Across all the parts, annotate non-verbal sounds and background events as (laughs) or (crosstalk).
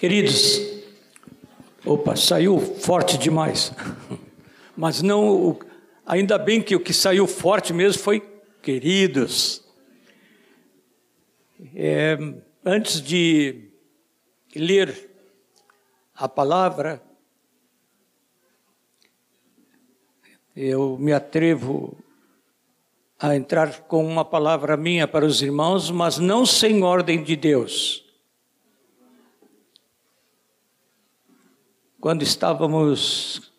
Queridos, opa, saiu forte demais. (laughs) Mas não, ainda bem que o que saiu forte mesmo foi queridos. É, antes de ler a palavra, eu me atrevo a entrar com uma palavra minha para os irmãos, mas não sem ordem de Deus. Quando estávamos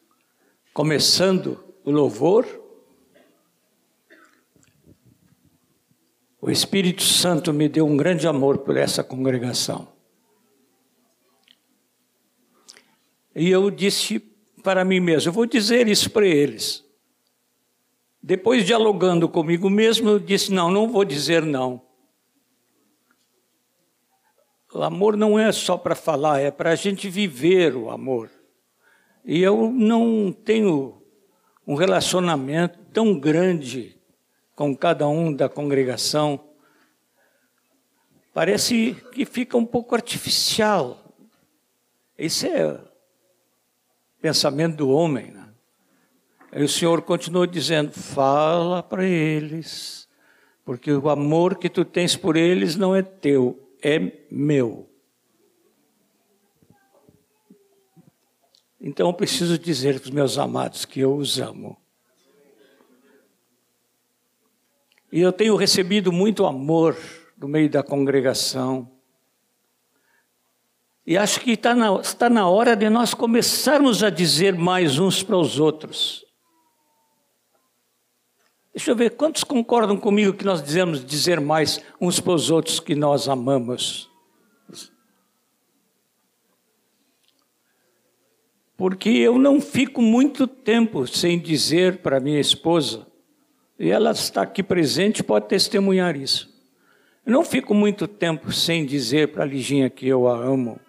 começando o louvor, o Espírito Santo me deu um grande amor por essa congregação. E eu disse para mim mesmo: eu vou dizer isso para eles. Depois, dialogando comigo mesmo, eu disse: não, não vou dizer não. O amor não é só para falar, é para a gente viver o amor. E eu não tenho um relacionamento tão grande com cada um da congregação. Parece que fica um pouco artificial. Esse é pensamento do homem. Né? Aí o Senhor continuou dizendo: fala para eles, porque o amor que tu tens por eles não é teu, é meu. Então eu preciso dizer para os meus amados que eu os amo. E eu tenho recebido muito amor do meio da congregação. E acho que está na, está na hora de nós começarmos a dizer mais uns para os outros. Deixa eu ver, quantos concordam comigo que nós dizemos dizer mais uns para os outros que nós amamos? Porque eu não fico muito tempo sem dizer para minha esposa, e ela está aqui presente, pode testemunhar isso. Eu não fico muito tempo sem dizer para a Liginha que eu a amo.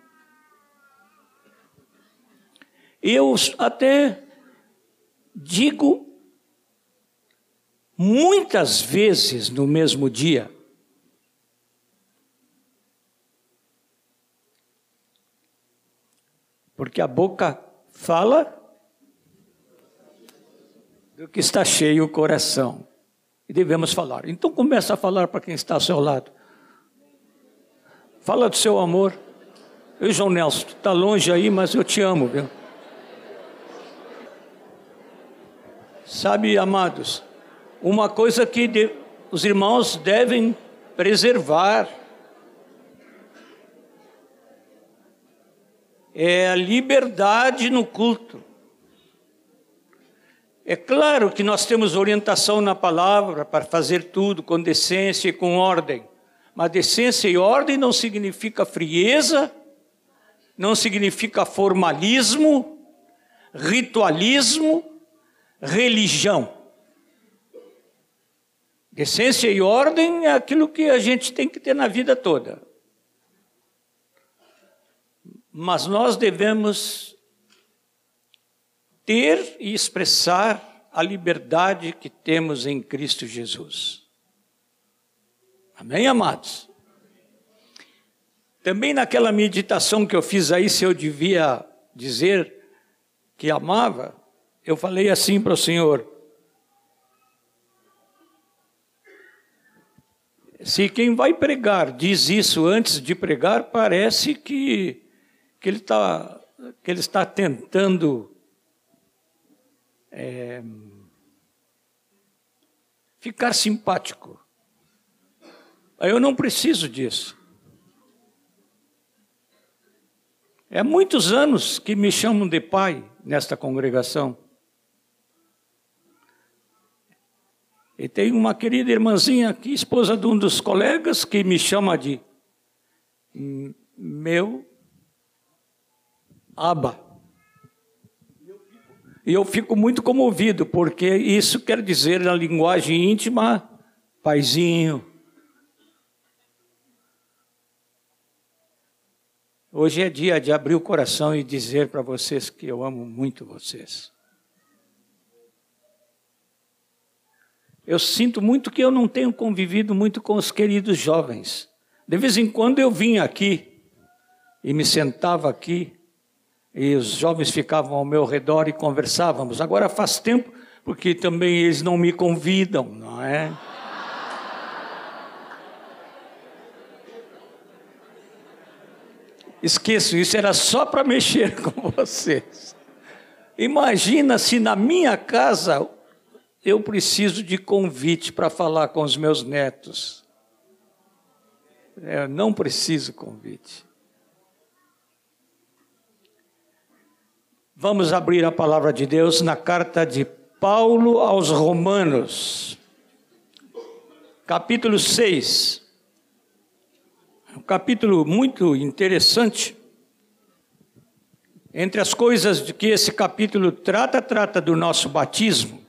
Eu até digo muitas vezes no mesmo dia. Porque a boca fala do que está cheio o coração. E devemos falar. Então começa a falar para quem está ao seu lado. Fala do seu amor. Eu, João Nelson, está longe aí, mas eu te amo, viu? Sabe, amados, uma coisa que de, os irmãos devem preservar é a liberdade no culto. É claro que nós temos orientação na palavra para fazer tudo com decência e com ordem. Mas decência e ordem não significa frieza, não significa formalismo, ritualismo, religião. Decência e ordem é aquilo que a gente tem que ter na vida toda. Mas nós devemos ter e expressar a liberdade que temos em Cristo Jesus. Amém, amados? Também naquela meditação que eu fiz aí, se eu devia dizer que amava, eu falei assim para o Senhor: se quem vai pregar diz isso antes de pregar, parece que, que, ele, tá, que ele está tentando é, ficar simpático. Eu não preciso disso. É muitos anos que me chamam de pai nesta congregação. E tem uma querida irmãzinha aqui, esposa de um dos colegas, que me chama de meu Aba. E eu fico muito comovido, porque isso quer dizer, na linguagem íntima, paizinho. Hoje é dia de abrir o coração e dizer para vocês que eu amo muito vocês. Eu sinto muito que eu não tenho convivido muito com os queridos jovens. De vez em quando eu vim aqui e me sentava aqui e os jovens ficavam ao meu redor e conversávamos. Agora faz tempo, porque também eles não me convidam, não é? Esqueço, isso era só para mexer (laughs) com vocês. Imagina se na minha casa eu preciso de convite para falar com os meus netos. Eu não preciso convite. Vamos abrir a palavra de Deus na carta de Paulo aos Romanos, capítulo 6. Um capítulo muito interessante. Entre as coisas de que esse capítulo trata, trata do nosso batismo.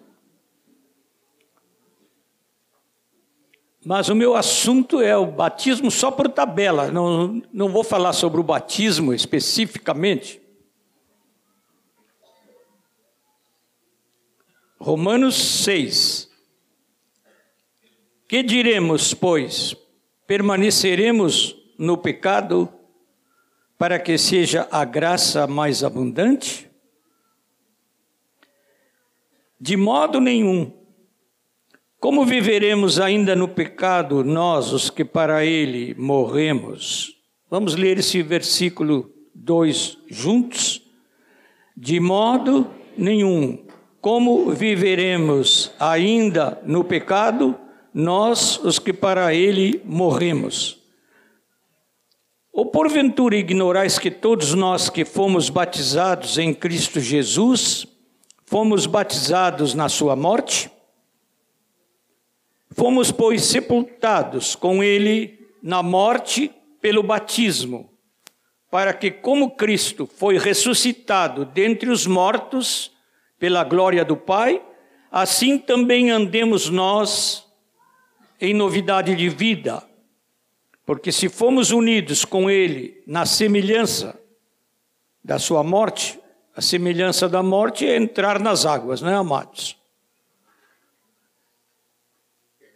Mas o meu assunto é o batismo só por tabela, não, não vou falar sobre o batismo especificamente. Romanos 6. Que diremos, pois? Permaneceremos no pecado para que seja a graça mais abundante? De modo nenhum. Como viveremos ainda no pecado, nós, os que para ele morremos? Vamos ler esse versículo 2 juntos? De modo nenhum. Como viveremos ainda no pecado, nós, os que para ele morremos? Ou porventura ignorais que todos nós que fomos batizados em Cristo Jesus, fomos batizados na sua morte? Fomos, pois, sepultados com ele na morte pelo batismo, para que, como Cristo foi ressuscitado dentre os mortos, pela glória do Pai, assim também andemos nós em novidade de vida. Porque se fomos unidos com Ele na semelhança da Sua morte, a semelhança da morte é entrar nas águas, não é, amados?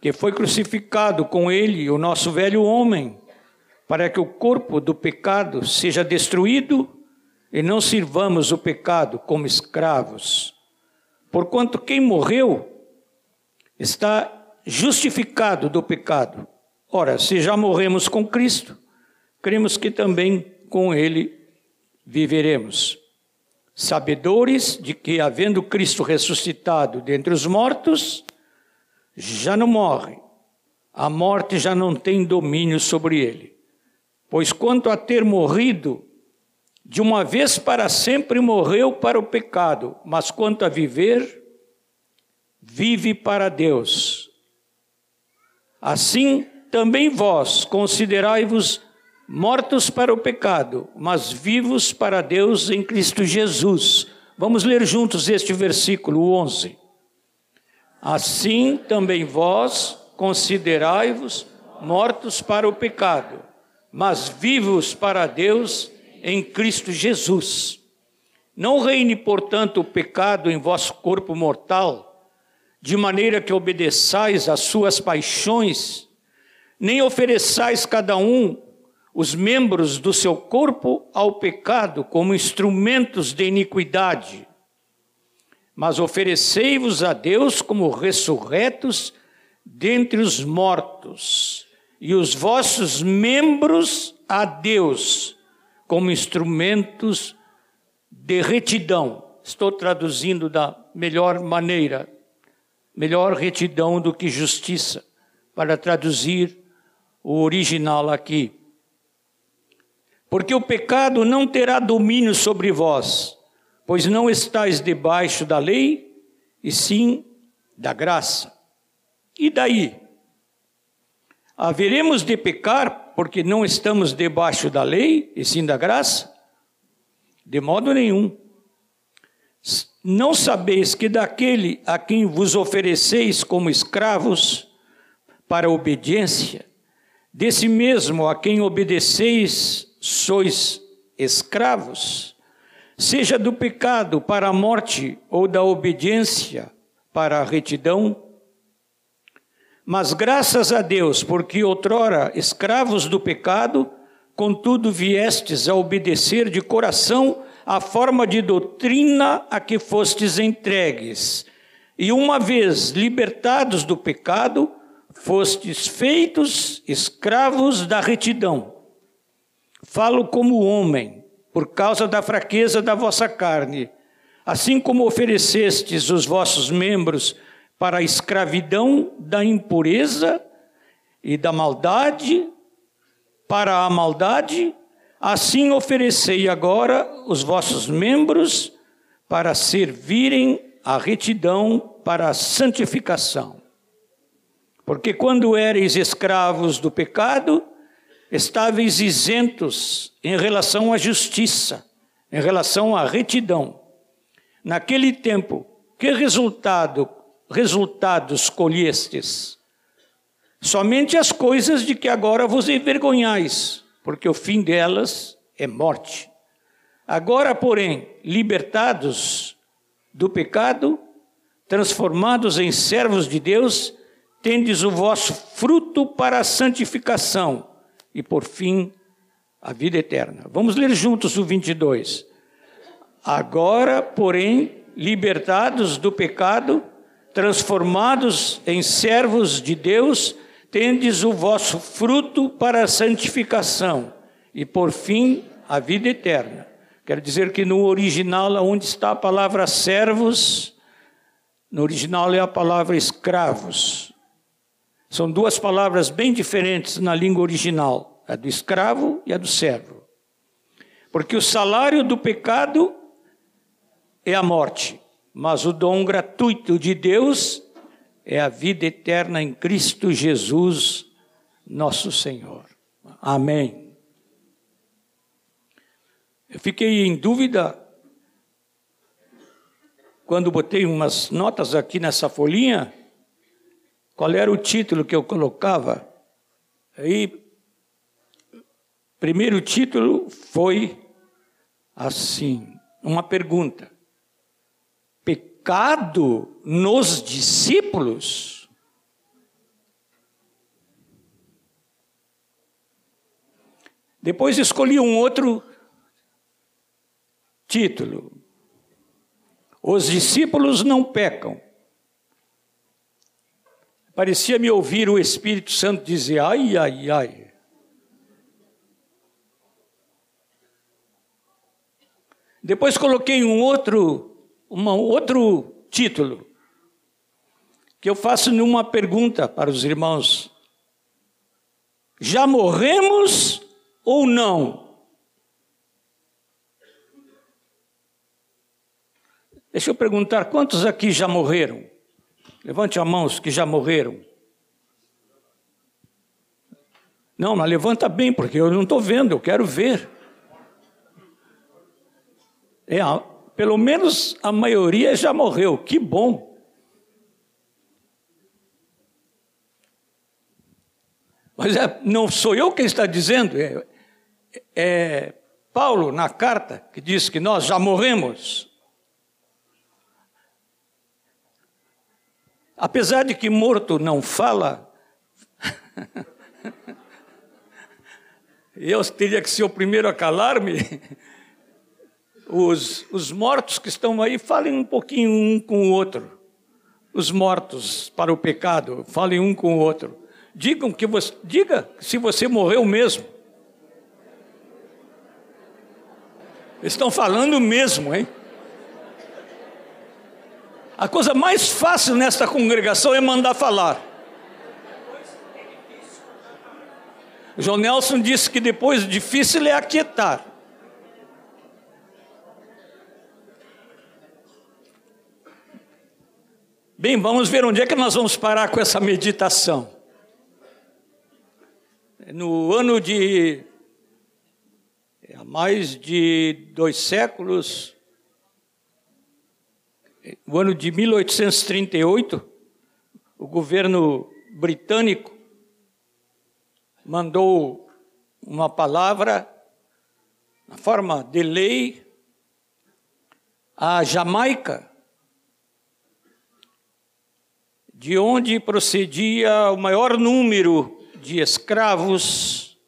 que foi crucificado com Ele o nosso velho homem, para que o corpo do pecado seja destruído e não sirvamos o pecado como escravos, porquanto quem morreu está justificado do pecado. Ora, se já morremos com Cristo, cremos que também com Ele viveremos. Sabedores de que, havendo Cristo ressuscitado dentre os mortos, já não morre, a morte já não tem domínio sobre ele. Pois quanto a ter morrido, de uma vez para sempre morreu para o pecado, mas quanto a viver, vive para Deus. Assim também vós considerai-vos mortos para o pecado, mas vivos para Deus em Cristo Jesus. Vamos ler juntos este versículo 11. Assim também vós considerai-vos mortos para o pecado, mas vivos para Deus em Cristo Jesus. Não reine, portanto, o pecado em vosso corpo mortal, de maneira que obedeçais às suas paixões, nem ofereçais cada um os membros do seu corpo ao pecado como instrumentos de iniquidade, mas oferecei-vos a Deus como ressurretos dentre os mortos, e os vossos membros a Deus como instrumentos de retidão. Estou traduzindo da melhor maneira, melhor retidão do que justiça, para traduzir o original aqui. Porque o pecado não terá domínio sobre vós, pois não estáis debaixo da lei, e sim da graça. E daí? Haveremos de pecar porque não estamos debaixo da lei e sim da graça? De modo nenhum. Não sabeis que daquele a quem vos ofereceis como escravos para a obediência, desse mesmo a quem obedeceis sois escravos, seja do pecado para a morte ou da obediência para a retidão? Mas graças a Deus, porque outrora escravos do pecado, contudo viestes a obedecer de coração a forma de doutrina a que fostes entregues, e uma vez libertados do pecado, fostes feitos escravos da retidão. Falo como homem, por causa da fraqueza da vossa carne, assim como oferecestes os vossos membros para a escravidão da impureza e da maldade, para a maldade, assim oferecei agora os vossos membros para servirem a retidão para a santificação. Porque quando ereis escravos do pecado, estáveis isentos em relação à justiça, em relação à retidão. Naquele tempo, que resultado, resultados colhestes? Somente as coisas de que agora vos envergonhais, porque o fim delas é morte. Agora, porém, libertados do pecado, transformados em servos de Deus, tendes o vosso fruto para a santificação e, por fim, a vida eterna. Vamos ler juntos o 22. Agora, porém, libertados do pecado, transformados em servos de Deus, tendes o vosso fruto para a santificação e, por fim, a vida eterna. Quer dizer que no original, onde está a palavra servos, no original é a palavra escravos. São duas palavras bem diferentes na língua original, a do escravo e a do servo. Porque o salário do pecado é a morte, mas o dom gratuito de Deus é a vida eterna em Cristo Jesus, nosso Senhor. Amém. Eu fiquei em dúvida quando botei umas notas aqui nessa folhinha qual era o título que eu colocava? Aí, primeiro título foi assim, uma pergunta: Pecado nos discípulos? Depois escolhi um outro título. Os discípulos não pecam. Parecia me ouvir o Espírito Santo dizer: ai, ai, ai. Depois coloquei um outro, um outro título, que eu faço numa pergunta para os irmãos: Já morremos ou não? Deixa eu perguntar: quantos aqui já morreram? Levante a mão os que já morreram. Não, mas levanta bem, porque eu não estou vendo, eu quero ver. É, pelo menos a maioria já morreu, que bom. Mas é, não sou eu quem está dizendo, é, é Paulo na carta que diz que nós já morremos. Apesar de que morto não fala, (laughs) eu teria que ser o primeiro a calar-me. Os, os mortos que estão aí, falem um pouquinho um com o outro. Os mortos para o pecado, falem um com o outro. Digam que você, diga se você morreu mesmo. Estão falando mesmo, hein? A coisa mais fácil nesta congregação é mandar falar. João Nelson disse que depois difícil é aquietar. Bem, vamos ver onde é que nós vamos parar com essa meditação. No ano de. É mais de dois séculos, no ano de 1838, o governo britânico mandou uma palavra na forma de lei à Jamaica, de onde procedia o maior número de escravos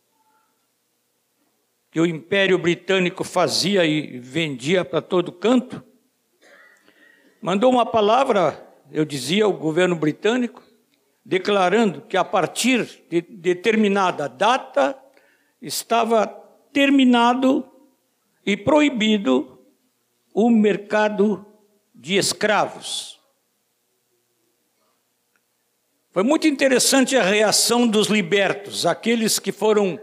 que o Império Britânico fazia e vendia para todo canto. Mandou uma palavra, eu dizia, ao governo britânico, declarando que a partir de determinada data estava terminado e proibido o mercado de escravos. Foi muito interessante a reação dos libertos, aqueles que foram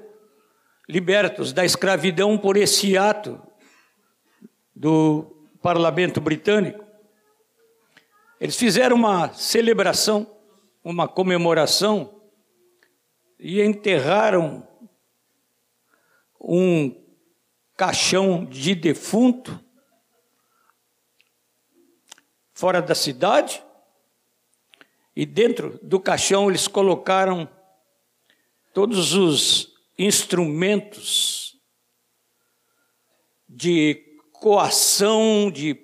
libertos da escravidão por esse ato do parlamento britânico. Eles fizeram uma celebração, uma comemoração e enterraram um caixão de defunto fora da cidade, e dentro do caixão eles colocaram todos os instrumentos de coação, de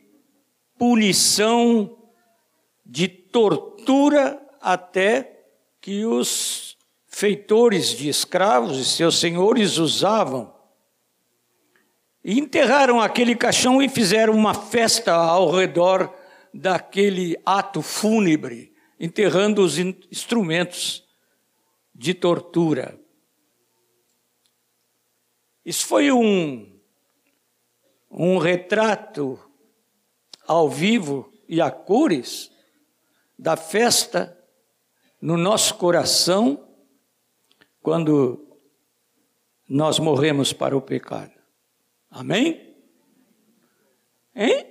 punição, de tortura, até que os feitores de escravos e seus senhores usavam. E enterraram aquele caixão e fizeram uma festa ao redor daquele ato fúnebre, enterrando os instrumentos de tortura. Isso foi um, um retrato ao vivo e a cores da festa no nosso coração quando nós morremos para o pecado. Amém? Hein?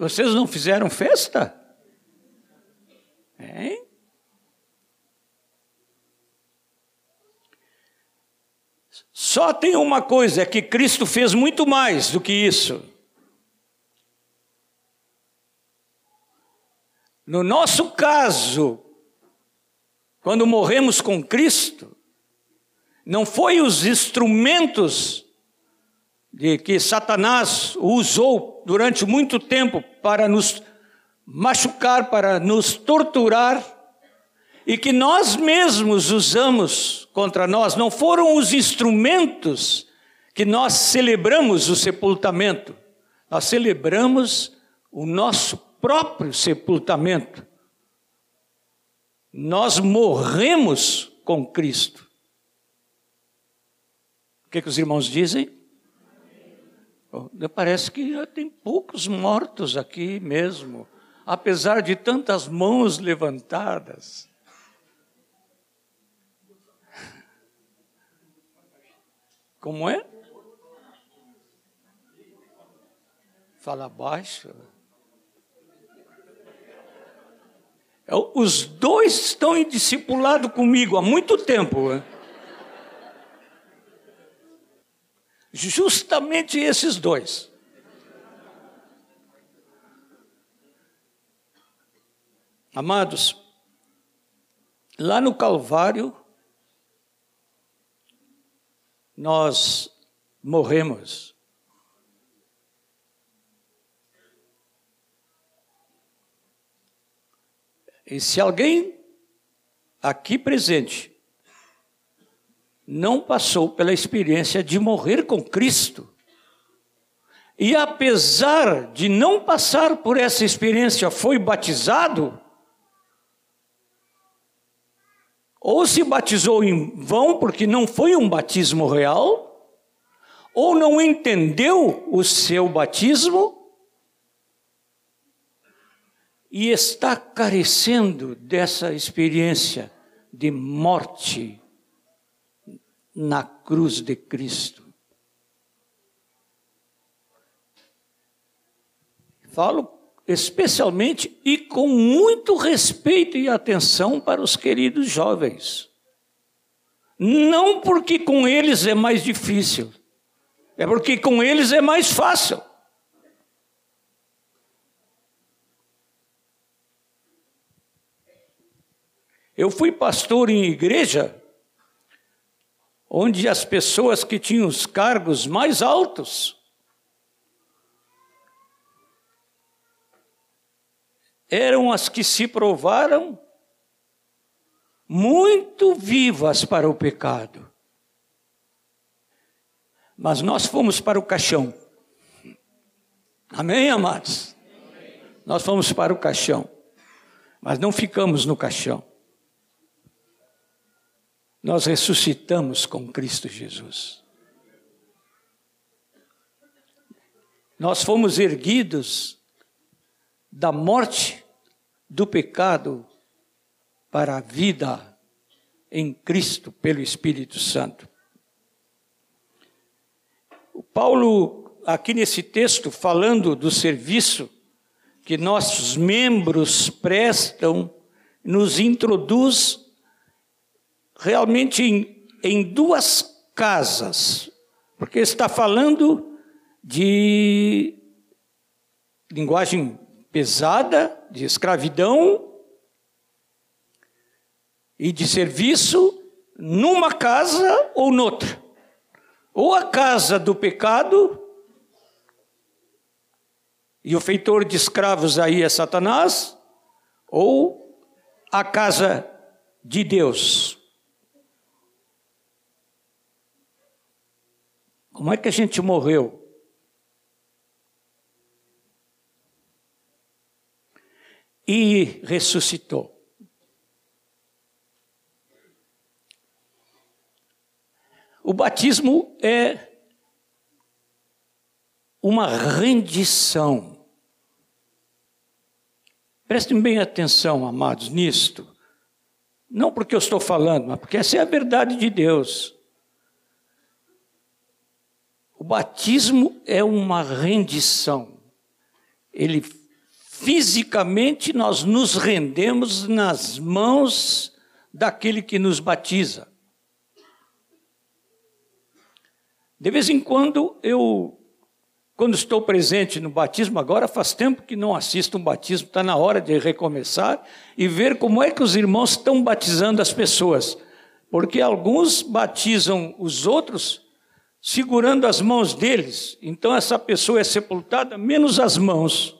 Vocês não fizeram festa? Hein? Só tem uma coisa, é que Cristo fez muito mais do que isso. No nosso caso, quando morremos com Cristo, não foi os instrumentos de que Satanás usou durante muito tempo para nos machucar, para nos torturar, e que nós mesmos usamos contra nós, não foram os instrumentos que nós celebramos o sepultamento, nós celebramos o nosso próprio sepultamento. Nós morremos com Cristo. O que, que os irmãos dizem? Parece que tem poucos mortos aqui mesmo, apesar de tantas mãos levantadas. Como é? Fala baixo. É, os dois estão em discipulado comigo há muito tempo. Né? Justamente esses dois. Amados, lá no Calvário, nós morremos. E se alguém aqui presente não passou pela experiência de morrer com Cristo. E apesar de não passar por essa experiência, foi batizado, ou se batizou em vão, porque não foi um batismo real, ou não entendeu o seu batismo, e está carecendo dessa experiência de morte na cruz de Cristo. Falo especialmente e com muito respeito e atenção para os queridos jovens. Não porque com eles é mais difícil, É porque com eles é mais fácil. Eu fui pastor em igreja onde as pessoas que tinham os cargos mais altos eram as que se provaram muito vivas para o pecado. Mas nós fomos para o caixão. Amém, amados? Nós fomos para o caixão. Mas não ficamos no caixão nós ressuscitamos com Cristo Jesus. Nós fomos erguidos da morte do pecado para a vida em Cristo pelo Espírito Santo. O Paulo, aqui nesse texto, falando do serviço que nossos membros prestam, nos introduz realmente em, em duas casas, porque está falando de linguagem pesada, de escravidão e de serviço numa casa ou noutra. Ou a casa do pecado, e o feitor de escravos aí é Satanás, ou a casa de Deus, Como é que a gente morreu? E ressuscitou. O batismo é uma rendição. Prestem bem atenção, amados, nisto. Não porque eu estou falando, mas porque essa é a verdade de Deus. O batismo é uma rendição. Ele fisicamente nós nos rendemos nas mãos daquele que nos batiza. De vez em quando eu quando estou presente no batismo, agora faz tempo que não assisto um batismo, está na hora de recomeçar e ver como é que os irmãos estão batizando as pessoas. Porque alguns batizam os outros segurando as mãos deles, então essa pessoa é sepultada, menos as mãos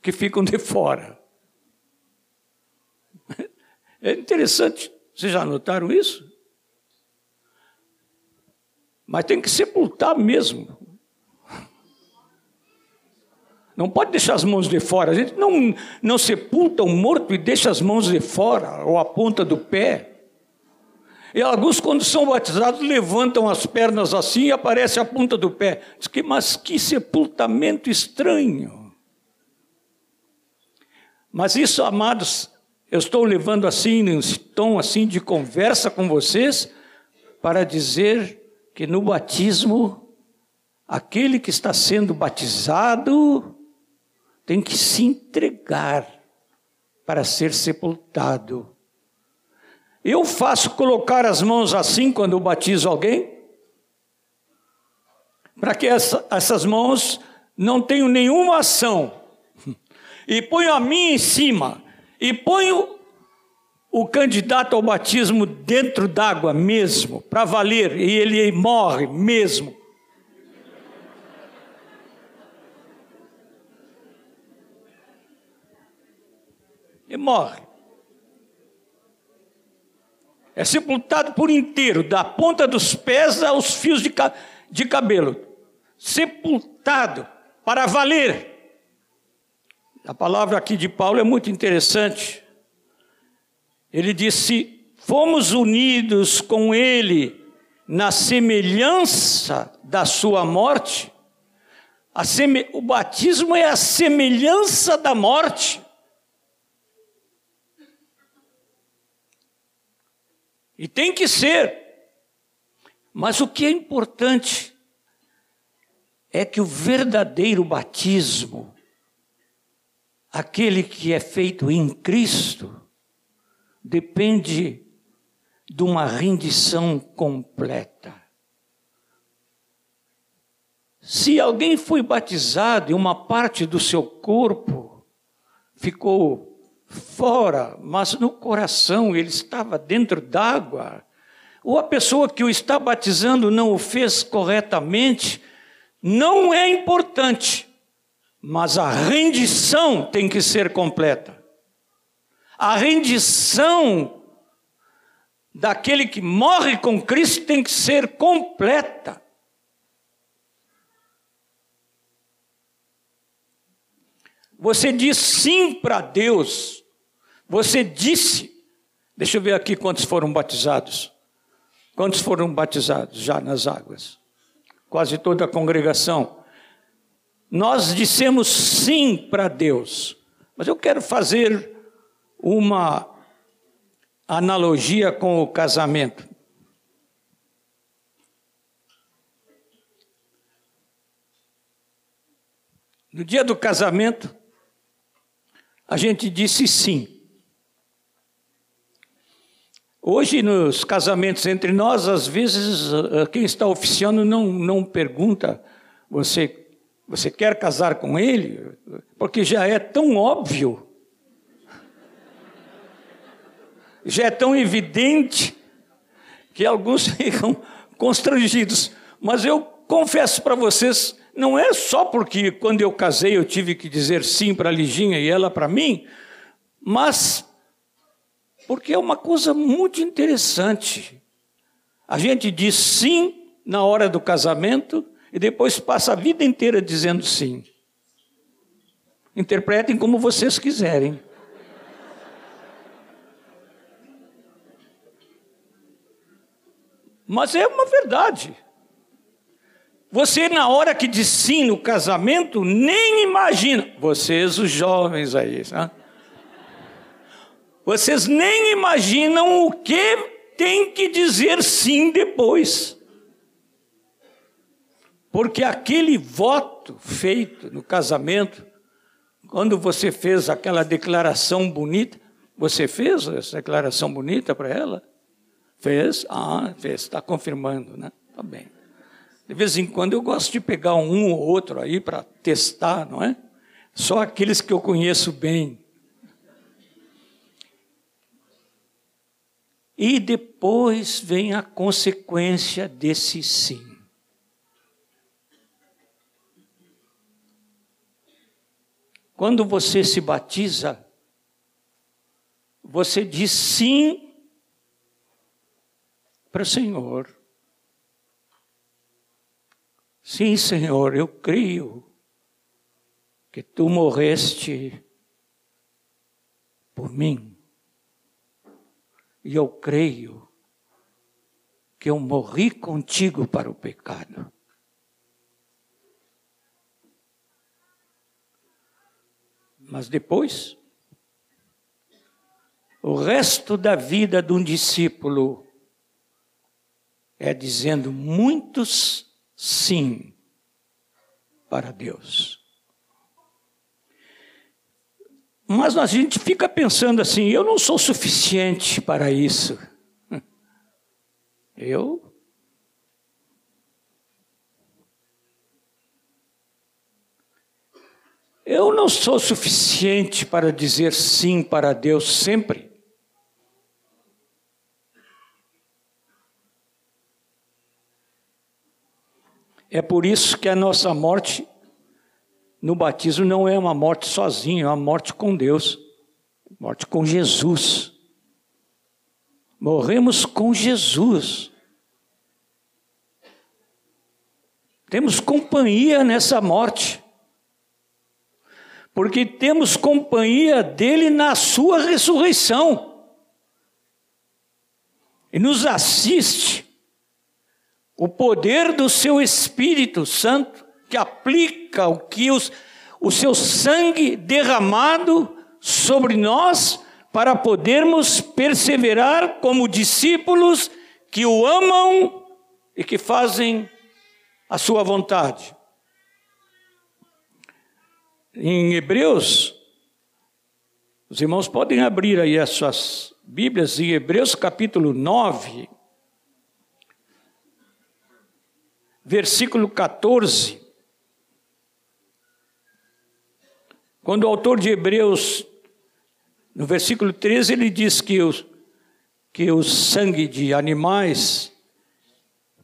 que ficam de fora. (laughs) É interessante, vocês já notaram isso? Mas tem que sepultar mesmo. Não pode deixar as mãos de fora. A gente não, não sepulta um morto e deixa as mãos de fora, ou a ponta do pé. E alguns, quando são batizados, levantam as pernas assim e aparece a ponta do pé. Diz que, mas que sepultamento estranho. Mas isso, amados, eu estou levando assim, num tom assim de conversa com vocês, para dizer que no batismo, aquele que está sendo batizado tem que se entregar para ser sepultado eu faço colocar as mãos assim quando eu batizo alguém? Para que essa, essas mãos não tenham nenhuma ação. E ponho a minha em cima. E ponho o candidato ao batismo dentro d'água mesmo, para valer. E ele morre mesmo. E morre é sepultado por inteiro, da ponta dos pés aos fios de, de cabelo. Sepultado para valer. A palavra aqui de Paulo é muito interessante. Ele disse: Fomos unidos com ele na semelhança da sua morte. O batismo é a semelhança da morte. E tem que ser. Mas o que é importante é que o verdadeiro batismo, aquele que é feito em Cristo, depende de uma rendição completa. Se alguém foi batizado e uma parte do seu corpo ficou fora, mas no coração ele estava dentro d'água, ou a pessoa que o está batizando não o fez corretamente, não é importante, mas a rendição tem que ser completa. A rendição daquele que morre com Cristo tem que ser completa. Você diz sim para Deus. Você disse. Deixa eu ver aqui quantos foram batizados. Quantos foram batizados já nas águas? Quase toda a congregação. Nós dissemos sim para Deus. Mas eu quero fazer uma analogia com o casamento. No dia do casamento, a gente disse sim. Hoje, nos casamentos entre nós, às vezes, eh, quem está oficiando não, não pergunta: você, você quer casar com ele? Porque já é tão óbvio, já é tão evidente, que alguns (laughs) ficam constrangidos. Mas eu confesso para vocês não é só porque quando eu casei eu tive que dizer sim para a Liginha e ela para mim, mas porque é uma coisa muito interessante. A gente diz sim na hora do casamento e depois passa a vida inteira dizendo sim. Interpretem como vocês quiserem. Mas é uma verdade. Você, na hora que diz sim no casamento, nem imagina. Vocês, os jovens aí, né? Vocês nem imaginam o que tem que dizer sim depois. Porque aquele voto feito no casamento, quando você fez aquela declaração bonita, você fez essa declaração bonita para ela? Fez? Ah, fez, está confirmando, né? Tá bem. De vez em quando eu gosto de pegar um ou outro aí para testar, não é? Só aqueles que eu conheço bem. E depois vem a consequência desse sim. Quando você se batiza, você diz sim para o Senhor. Sim, Senhor, eu creio que tu morreste por mim. E eu creio que eu morri contigo para o pecado. Mas depois, o resto da vida de um discípulo é dizendo muitos sim para Deus. Mas a gente fica pensando assim: eu não sou suficiente para isso. (laughs) Eu. Eu não sou suficiente para dizer sim para Deus sempre. É por isso que a nossa morte no batismo não é uma morte sozinha, é uma morte com Deus, morte com Jesus. Morremos com Jesus. Temos companhia nessa morte, porque temos companhia dele na sua ressurreição, e nos assiste o poder do seu Espírito Santo, que aplica o que os, o seu sangue derramado sobre nós, para podermos perseverar como discípulos que o amam e que fazem a sua vontade. Em Hebreus, os irmãos podem abrir aí as suas Bíblias, em Hebreus capítulo 9, versículo 14. Quando o autor de Hebreus, no versículo 13, ele diz que o, que o sangue de animais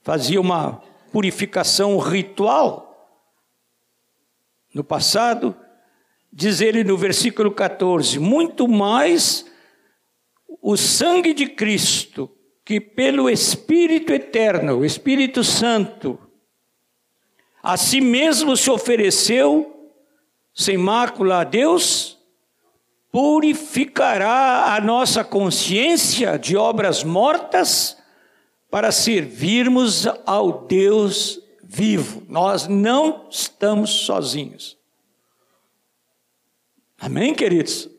fazia uma purificação ritual no passado, diz ele no versículo 14: muito mais o sangue de Cristo, que pelo Espírito Eterno, o Espírito Santo, a si mesmo se ofereceu sem mácula a Deus, purificará a nossa consciência de obras mortas para servirmos ao Deus vivo. Nós não estamos sozinhos. Amém, queridos?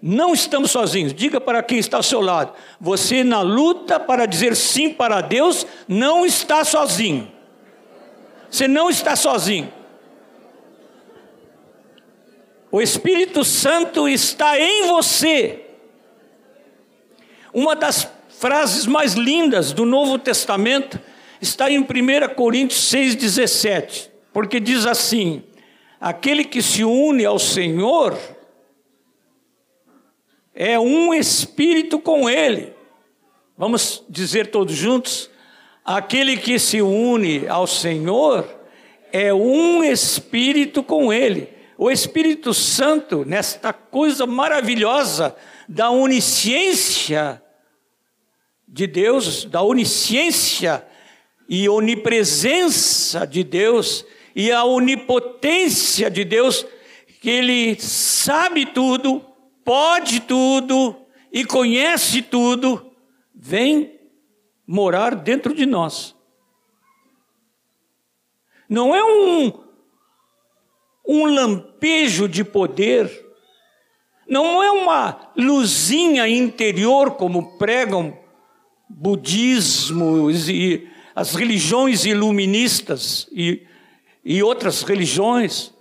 Não estamos sozinhos. Diga para quem está ao seu lado: você, na luta para dizer sim para Deus, não está sozinho. Você não está sozinho. O Espírito Santo está em você. Uma das frases mais lindas do Novo Testamento está em 1 Coríntios 6,17, porque diz assim: aquele que se une ao Senhor é um espírito com Ele. Vamos dizer todos juntos? Aquele que se une ao Senhor é um espírito com Ele o Espírito Santo, nesta coisa maravilhosa da onisciência de Deus, da onisciência e onipresença de Deus e a onipotência de Deus, que Ele sabe tudo, pode tudo e conhece tudo, vem morar dentro de nós. Não é um um lampejo de poder, não é uma luzinha interior como pregam budismos e as religiões iluministas e, e outras religiões.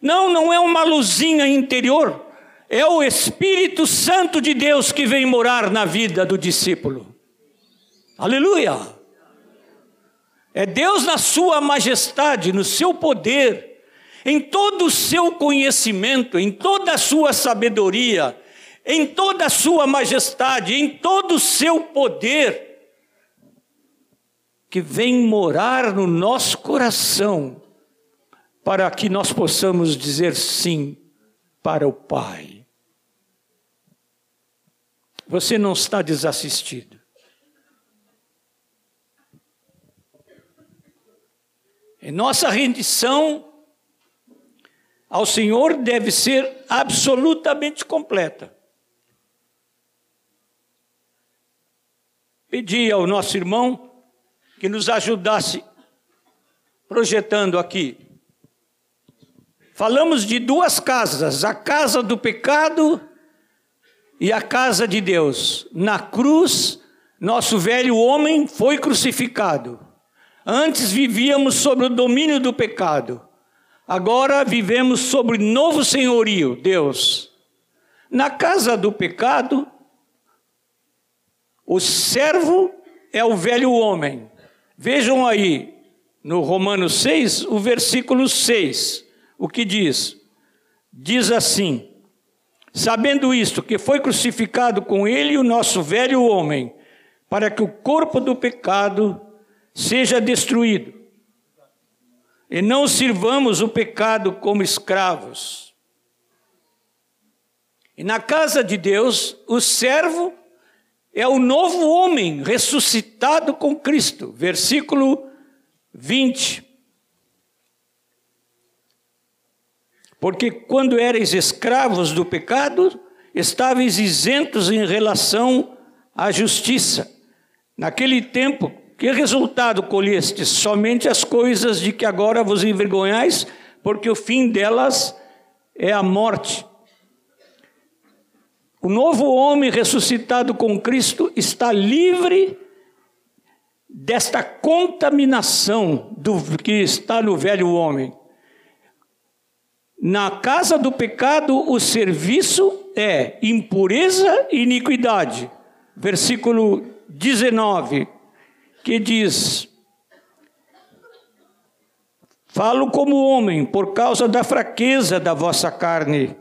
Não, não é uma luzinha interior, é o Espírito Santo de Deus que vem morar na vida do discípulo. Aleluia! É Deus na sua majestade, no seu poder em todo o seu conhecimento, em toda a sua sabedoria, em toda a sua majestade, em todo o seu poder, que vem morar no nosso coração, para que nós possamos dizer sim para o Pai. Você não está desassistido. Em nossa rendição, ao Senhor deve ser absolutamente completa. Pedi ao nosso irmão que nos ajudasse projetando aqui. Falamos de duas casas, a casa do pecado e a casa de Deus. Na cruz, nosso velho homem foi crucificado. Antes vivíamos sob o domínio do pecado. Agora vivemos sobre novo senhorio, Deus. Na casa do pecado, o servo é o velho homem. Vejam aí, no Romanos 6, o versículo 6, o que diz? Diz assim: Sabendo isto, que foi crucificado com ele o nosso velho homem, para que o corpo do pecado seja destruído e não sirvamos o pecado como escravos. E na casa de Deus, o servo é o novo homem ressuscitado com Cristo. Versículo 20. Porque quando erais escravos do pecado, estáveis isentos em relação à justiça. Naquele tempo, que resultado colhestes? Somente as coisas de que agora vos envergonhais, porque o fim delas é a morte. O novo homem ressuscitado com Cristo está livre desta contaminação do que está no velho homem. Na casa do pecado, o serviço é impureza e iniquidade. Versículo 19 que diz: Falo como homem, por causa da fraqueza da vossa carne,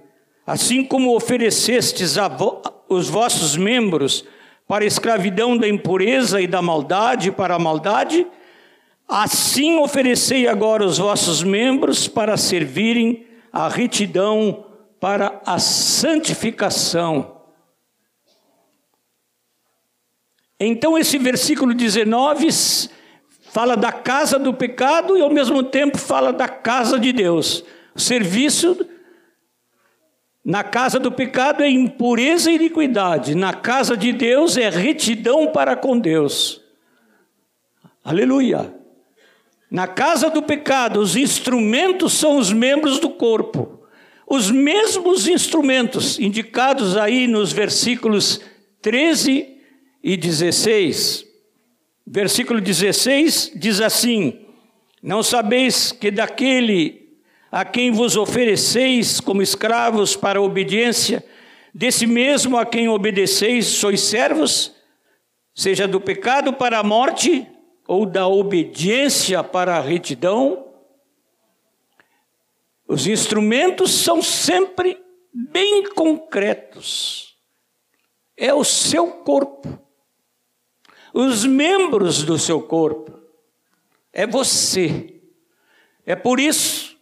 assim como oferecestes vo os vossos membros para a escravidão da impureza e da maldade para a maldade, assim oferecei agora os vossos membros para servirem a retidão para a santificação. Então, esse versículo 19 fala da casa do pecado e, ao mesmo tempo, fala da casa de Deus. O serviço na casa do pecado é impureza e iniquidade, na casa de Deus é retidão para com Deus. Aleluia. Na casa do pecado, os instrumentos são os membros do corpo. Os mesmos instrumentos indicados aí nos versículos 13 e 16. Versículo 16 diz assim: Não sabeis que daquele a quem vos ofereceis como escravos para a obediência, desse mesmo a quem obedeceis sois servos, seja do pecado para a morte ou da obediência para a retidão? Os instrumentos são sempre bem concretos. É o seu corpo os membros do seu corpo. É você. É por isso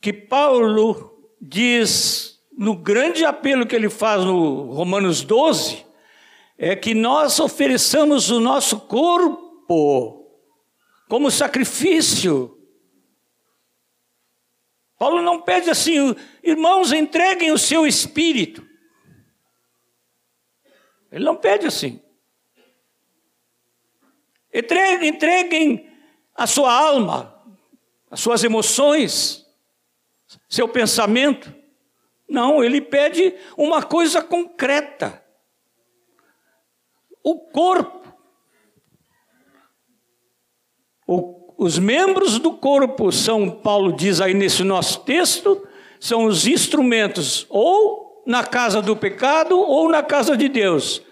que Paulo diz, no grande apelo que ele faz no Romanos 12, é que nós ofereçamos o nosso corpo como sacrifício. Paulo não pede assim, irmãos, entreguem o seu espírito. Ele não pede assim. Entreguem, entreguem a sua alma, as suas emoções, seu pensamento. Não, ele pede uma coisa concreta. O corpo. O, os membros do corpo são, Paulo diz aí nesse nosso texto, são os instrumentos, ou na casa do pecado, ou na casa de Deus.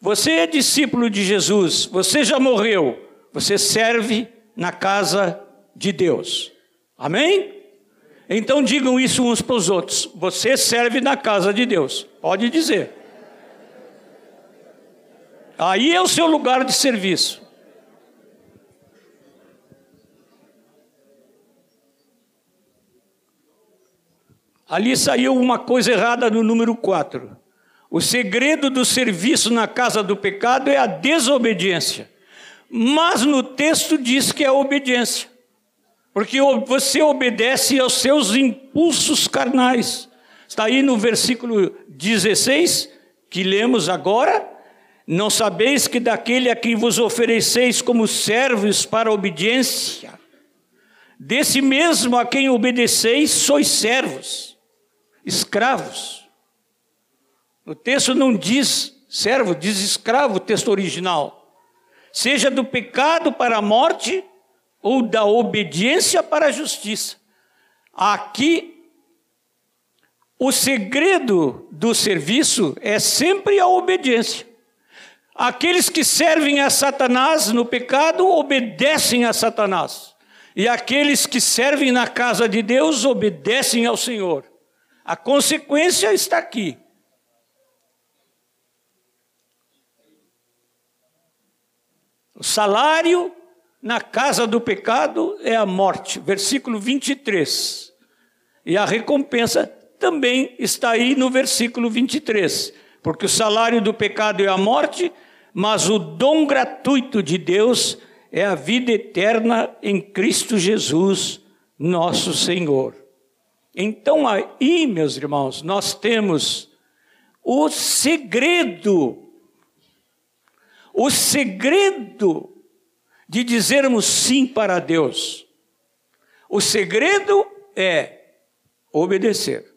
Você é discípulo de Jesus, você já morreu, você serve na casa de Deus. Amém? Então digam isso uns para os outros. Você serve na casa de Deus. Pode dizer. Aí é o seu lugar de serviço. Ali saiu uma coisa errada no número 4. O segredo do serviço na casa do pecado é a desobediência. Mas no texto diz que é a obediência. Porque você obedece aos seus impulsos carnais. Está aí no versículo 16, que lemos agora. Não sabeis que daquele a quem vos ofereceis como servos para obediência, desse mesmo a quem obedeceis, sois servos, escravos o texto não diz servo, diz escravo, o texto original. Seja do pecado para a morte ou da obediência para a justiça. Aqui, o segredo do serviço é sempre a obediência. Aqueles que servem a Satanás no pecado obedecem a Satanás. E aqueles que servem na casa de Deus obedecem ao Senhor. A consequência está aqui. O salário na casa do pecado é a morte. Versículo 23. E a recompensa também está aí no versículo 23. Porque o salário do pecado é a morte, mas o dom gratuito de Deus é a vida eterna em Cristo Jesus, nosso Senhor. Então aí, meus irmãos, nós temos o segredo o segredo de dizermos sim para Deus, o segredo é obedecer.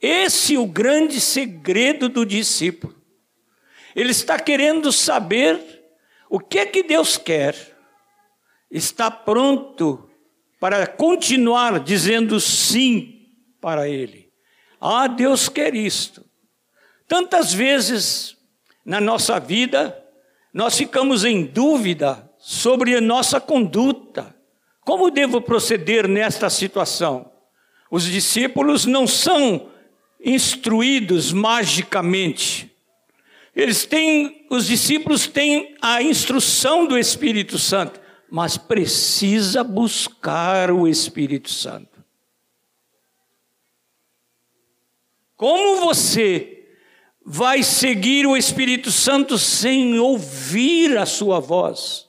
Esse é o grande segredo do discípulo. Ele está querendo saber o que é que Deus quer. Está pronto para continuar dizendo sim para Ele. Ah, Deus quer isto. Tantas vezes na nossa vida, nós ficamos em dúvida sobre a nossa conduta Como devo proceder nesta situação? Os discípulos não são instruídos magicamente. Eles têm, os discípulos têm a instrução do Espírito Santo, mas precisa buscar o Espírito Santo. Como você vai seguir o Espírito Santo sem ouvir a sua voz?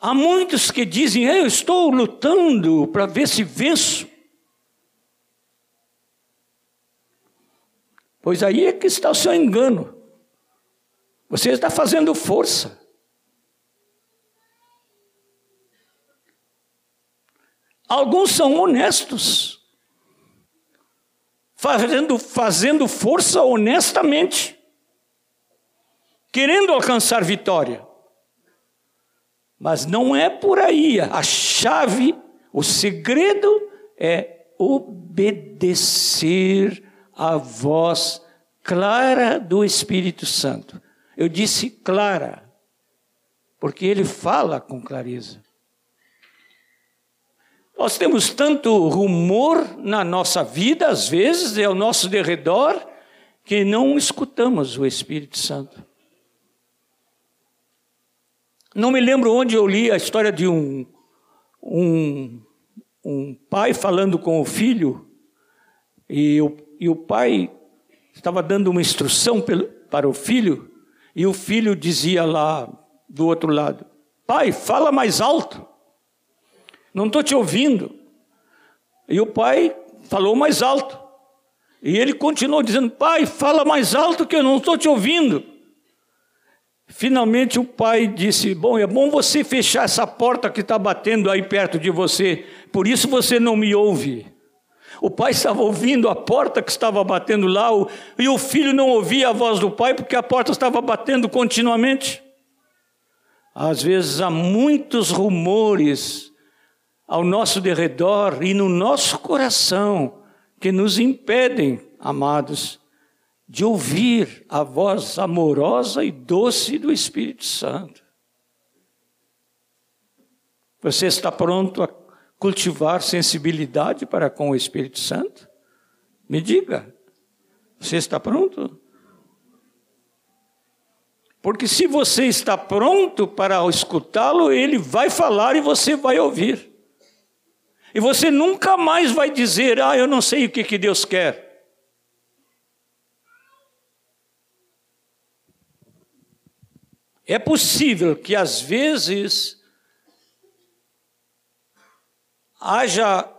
Há muitos que dizem: Eu estou lutando para ver se venço. Pois aí é que está o seu engano. Você está fazendo força. Alguns são honestos, fazendo, fazendo força honestamente, querendo alcançar vitória. Mas não é por aí. A chave, o segredo é obedecer a voz clara do Espírito Santo. Eu disse clara, porque ele fala com clareza. Nós temos tanto rumor na nossa vida, às vezes, é ao nosso derredor, que não escutamos o Espírito Santo. Não me lembro onde eu li a história de um, um, um pai falando com o filho, e o, e o pai estava dando uma instrução para o filho, e o filho dizia lá do outro lado: Pai, fala mais alto, não estou te ouvindo. E o pai falou mais alto. E ele continuou dizendo: Pai, fala mais alto que eu não estou te ouvindo. Finalmente o pai disse: Bom, é bom você fechar essa porta que está batendo aí perto de você, por isso você não me ouve. O pai estava ouvindo a porta que estava batendo lá, e o filho não ouvia a voz do pai porque a porta estava batendo continuamente. Às vezes há muitos rumores ao nosso derredor e no nosso coração que nos impedem, amados, de ouvir a voz amorosa e doce do Espírito Santo. Você está pronto a cultivar sensibilidade para com o Espírito Santo? Me diga, você está pronto? Porque se você está pronto para escutá-lo, ele vai falar e você vai ouvir. E você nunca mais vai dizer, ah, eu não sei o que, que Deus quer. É possível que às vezes haja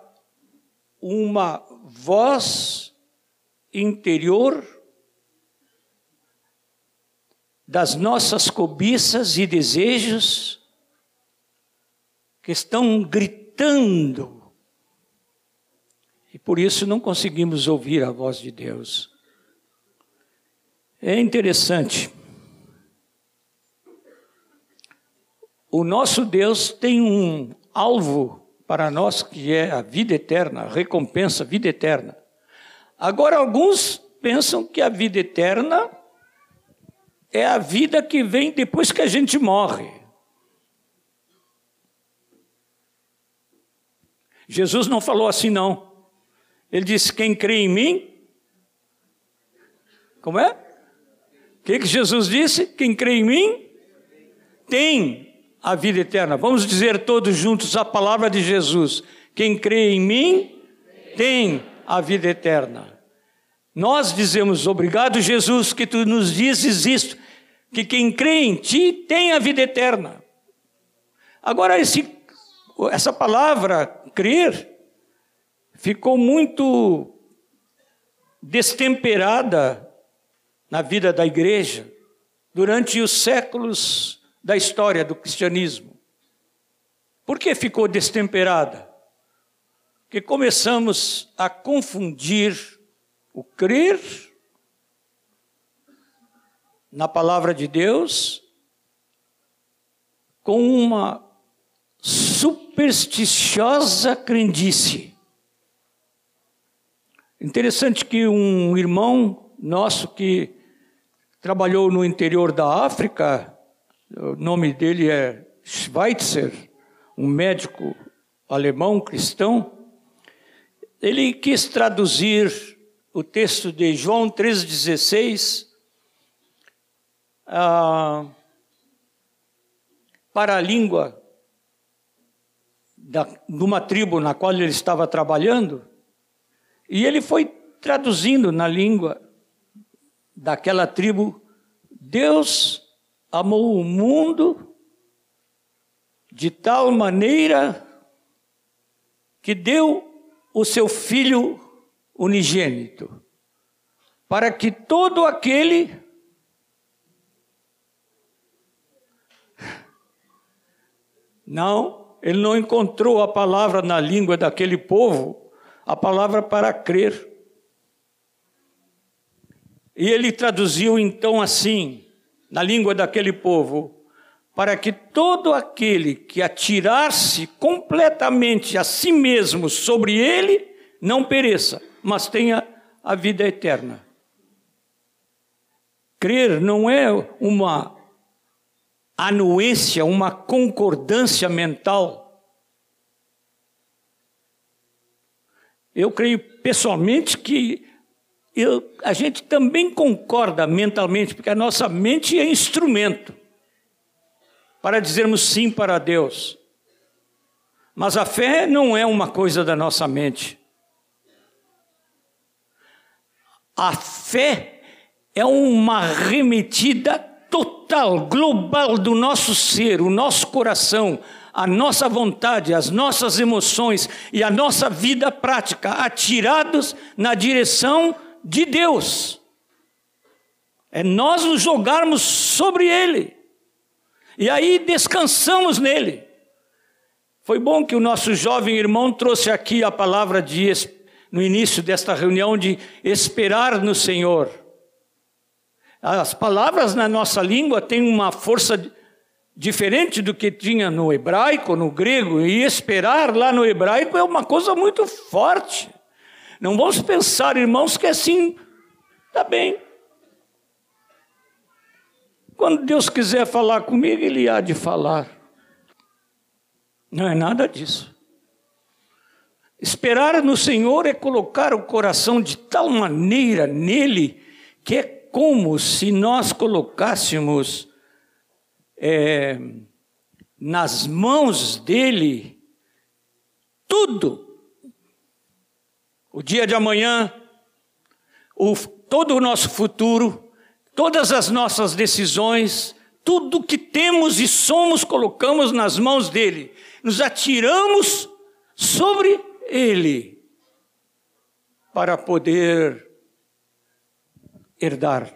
uma voz interior das nossas cobiças e desejos que estão gritando e por isso não conseguimos ouvir a voz de Deus. É interessante. O nosso Deus tem um alvo para nós, que é a vida eterna, a recompensa, a vida eterna. Agora, alguns pensam que a vida eterna é a vida que vem depois que a gente morre. Jesus não falou assim, não. Ele disse: Quem crê em mim. Como é? O que, que Jesus disse? Quem crê em mim tem a vida eterna. Vamos dizer todos juntos a palavra de Jesus: quem crê em mim tem a vida eterna. Nós dizemos obrigado, Jesus, que tu nos dizes isto, que quem crê em ti tem a vida eterna. Agora, esse, essa palavra crer ficou muito destemperada na vida da igreja durante os séculos da história do cristianismo. Por que ficou destemperada? Porque começamos a confundir o crer na palavra de Deus com uma supersticiosa crendice. Interessante que um irmão nosso que trabalhou no interior da África, o nome dele é Schweitzer, um médico alemão cristão, ele quis traduzir o texto de João 3,16 ah, para a língua da, de uma tribo na qual ele estava trabalhando, e ele foi traduzindo na língua daquela tribo: Deus amou o mundo de tal maneira que deu o seu Filho unigênito, para que todo aquele (laughs) não, ele não encontrou a palavra na língua daquele povo, a palavra para crer. E ele traduziu então assim, na língua daquele povo: para que todo aquele que atirar-se completamente a si mesmo sobre ele não pereça, mas tenha a vida eterna. Crer não é uma anuência, uma concordância mental. Eu creio pessoalmente que eu, a gente também concorda mentalmente, porque a nossa mente é instrumento para dizermos sim para Deus. Mas a fé não é uma coisa da nossa mente. A fé é uma remetida total, global do nosso ser, o nosso coração, a nossa vontade, as nossas emoções e a nossa vida prática, atirados na direção de Deus. É nós nos jogarmos sobre Ele. E aí descansamos nele. Foi bom que o nosso jovem irmão trouxe aqui a palavra de no início desta reunião de esperar no Senhor. As palavras na nossa língua têm uma força diferente do que tinha no hebraico, no grego, e esperar lá no hebraico é uma coisa muito forte. Não vamos pensar, irmãos, que assim, tá bem, quando Deus quiser falar comigo, Ele há de falar. Não é nada disso. Esperar no Senhor é colocar o coração de tal maneira nele que é como se nós colocássemos é, nas mãos dele tudo. O dia de amanhã, o, todo o nosso futuro, Todas as nossas decisões, tudo que temos e somos, colocamos nas mãos dele. Nos atiramos sobre ele para poder herdar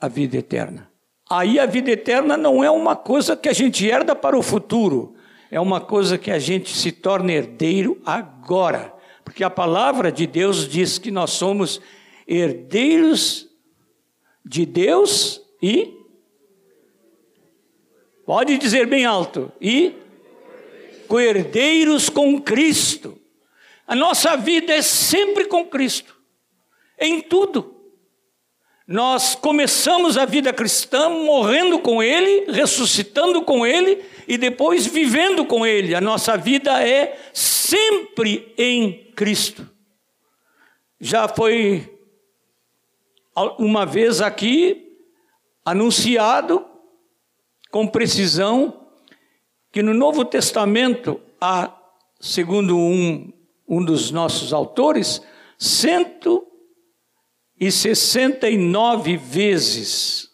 a vida eterna. Aí a vida eterna não é uma coisa que a gente herda para o futuro, é uma coisa que a gente se torna herdeiro agora. Porque a palavra de Deus diz que nós somos herdeiros de Deus e. Pode dizer bem alto. E. Coerdeiros com Cristo. A nossa vida é sempre com Cristo. Em tudo. Nós começamos a vida cristã morrendo com Ele, ressuscitando com Ele e depois vivendo com Ele. A nossa vida é sempre em Cristo. Já foi uma vez aqui anunciado com precisão que no Novo Testamento há, segundo um, um dos nossos autores, 169 vezes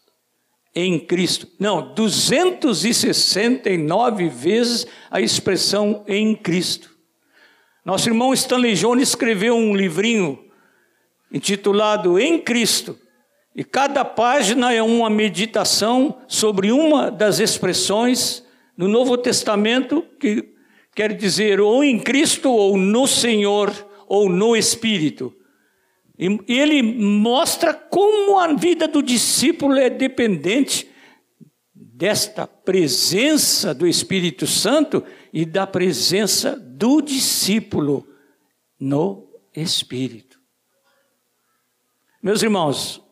em Cristo. Não, 269 vezes a expressão em Cristo. Nosso irmão Stanley Jones escreveu um livrinho intitulado Em Cristo. E cada página é uma meditação sobre uma das expressões no Novo Testamento que quer dizer ou em Cristo, ou no Senhor, ou no Espírito. Ele mostra como a vida do discípulo é dependente desta presença do Espírito Santo e da presença do discípulo no Espírito. Meus irmãos,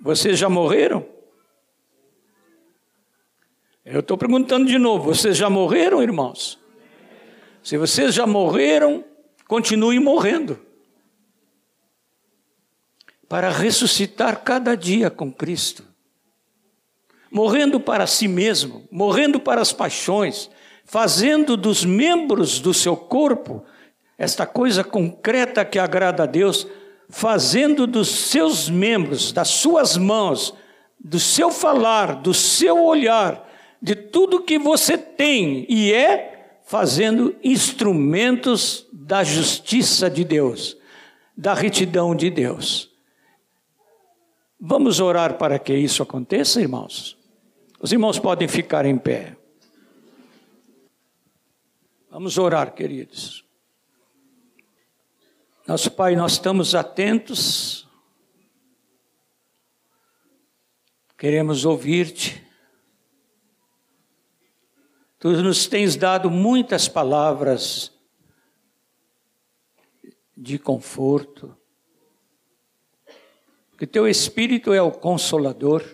vocês já morreram? Eu estou perguntando de novo: vocês já morreram, irmãos? Se vocês já morreram, continue morrendo. Para ressuscitar cada dia com Cristo. Morrendo para si mesmo, morrendo para as paixões, fazendo dos membros do seu corpo esta coisa concreta que agrada a Deus, fazendo dos seus membros, das suas mãos, do seu falar, do seu olhar, de tudo que você tem e é, fazendo instrumentos da justiça de Deus, da retidão de Deus. Vamos orar para que isso aconteça, irmãos? Os irmãos podem ficar em pé. Vamos orar, queridos. Nosso Pai, nós estamos atentos, queremos ouvir-te. Tu nos tens dado muitas palavras de conforto, que teu Espírito é o consolador.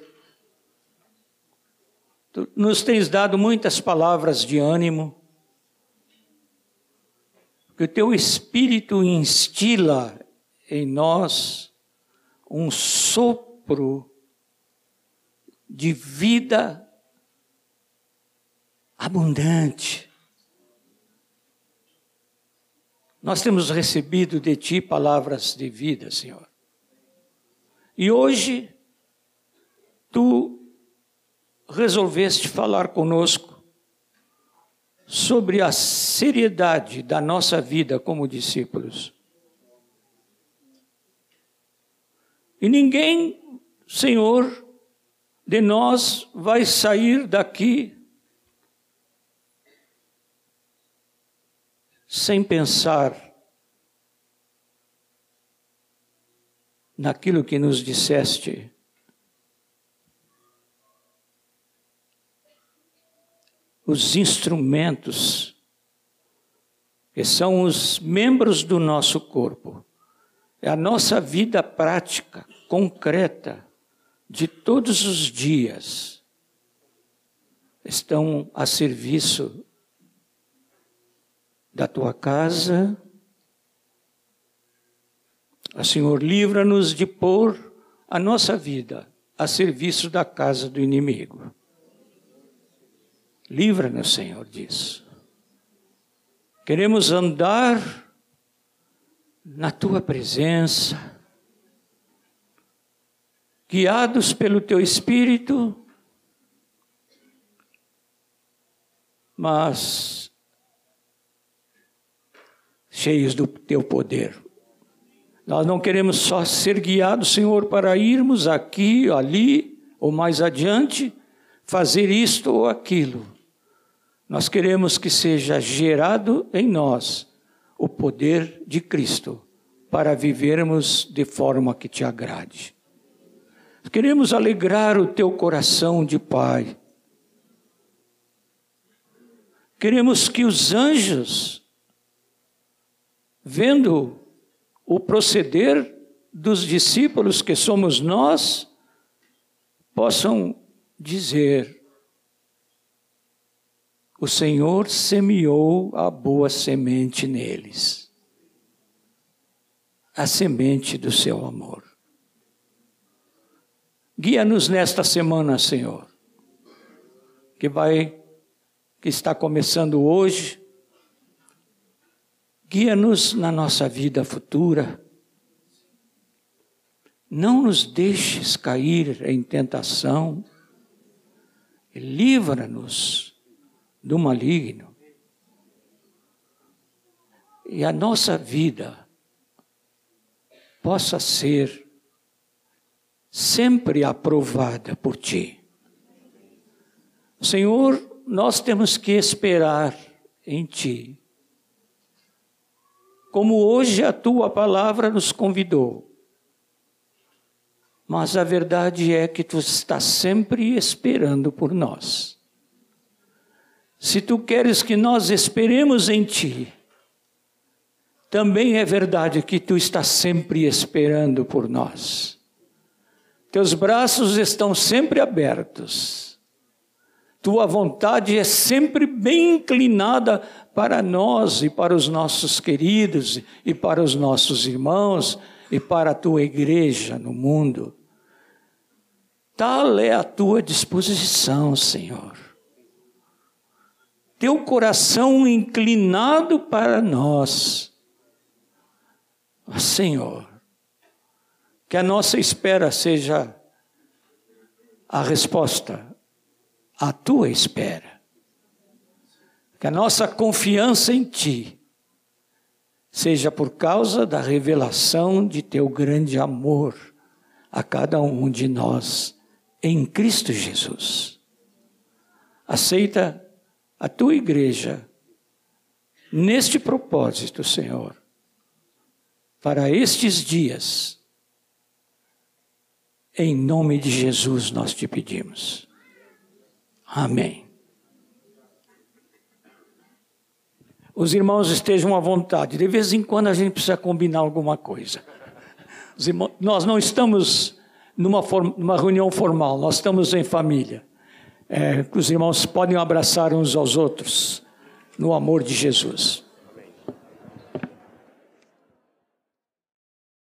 Tu nos tens dado muitas palavras de ânimo que o teu Espírito instila em nós um sopro de vida abundante. Nós temos recebido de Ti palavras de vida, Senhor. E hoje, Tu resolveste falar conosco sobre a seriedade da nossa vida como discípulos. E ninguém, Senhor, de nós vai sair daqui sem pensar naquilo que nos disseste os instrumentos, que são os membros do nosso corpo. É a nossa vida prática, concreta, de todos os dias, estão a serviço da tua casa. A Senhor, livra-nos de pôr a nossa vida a serviço da casa do inimigo. Livra-nos, Senhor, disso. Queremos andar na tua presença, guiados pelo teu Espírito, mas cheios do teu poder. Nós não queremos só ser guiados, Senhor, para irmos aqui, ali ou mais adiante, fazer isto ou aquilo nós queremos que seja gerado em nós o poder de Cristo para vivermos de forma que te agrade. Queremos alegrar o teu coração de Pai. Queremos que os anjos, vendo o proceder dos discípulos que somos nós, possam dizer: o Senhor semeou a boa semente neles a semente do seu amor. Guia-nos nesta semana, Senhor, que vai, que está começando hoje. Guia-nos na nossa vida futura. Não nos deixes cair em tentação. Livra-nos do maligno. E a nossa vida possa ser sempre aprovada por Ti. Senhor, nós temos que esperar em Ti. Como hoje a Tua palavra nos convidou. Mas a verdade é que Tu estás sempre esperando por nós. Se tu queres que nós esperemos em ti, também é verdade que tu estás sempre esperando por nós. Teus braços estão sempre abertos. Tua vontade é sempre bem inclinada para nós e para os nossos queridos e para os nossos irmãos e para a tua igreja no mundo. Tal é a tua disposição, Senhor. Teu coração inclinado para nós. Senhor, que a nossa espera seja a resposta à tua espera. Que a nossa confiança em Ti seja por causa da revelação de Teu grande amor a cada um de nós em Cristo Jesus. Aceita a tua igreja neste propósito, Senhor, para estes dias em nome de Jesus nós te pedimos. Amém. Os irmãos estejam à vontade. De vez em quando a gente precisa combinar alguma coisa. Irmãos, nós não estamos numa, numa, reunião formal, nós estamos em família. É, os irmãos podem abraçar uns aos outros no amor de Jesus.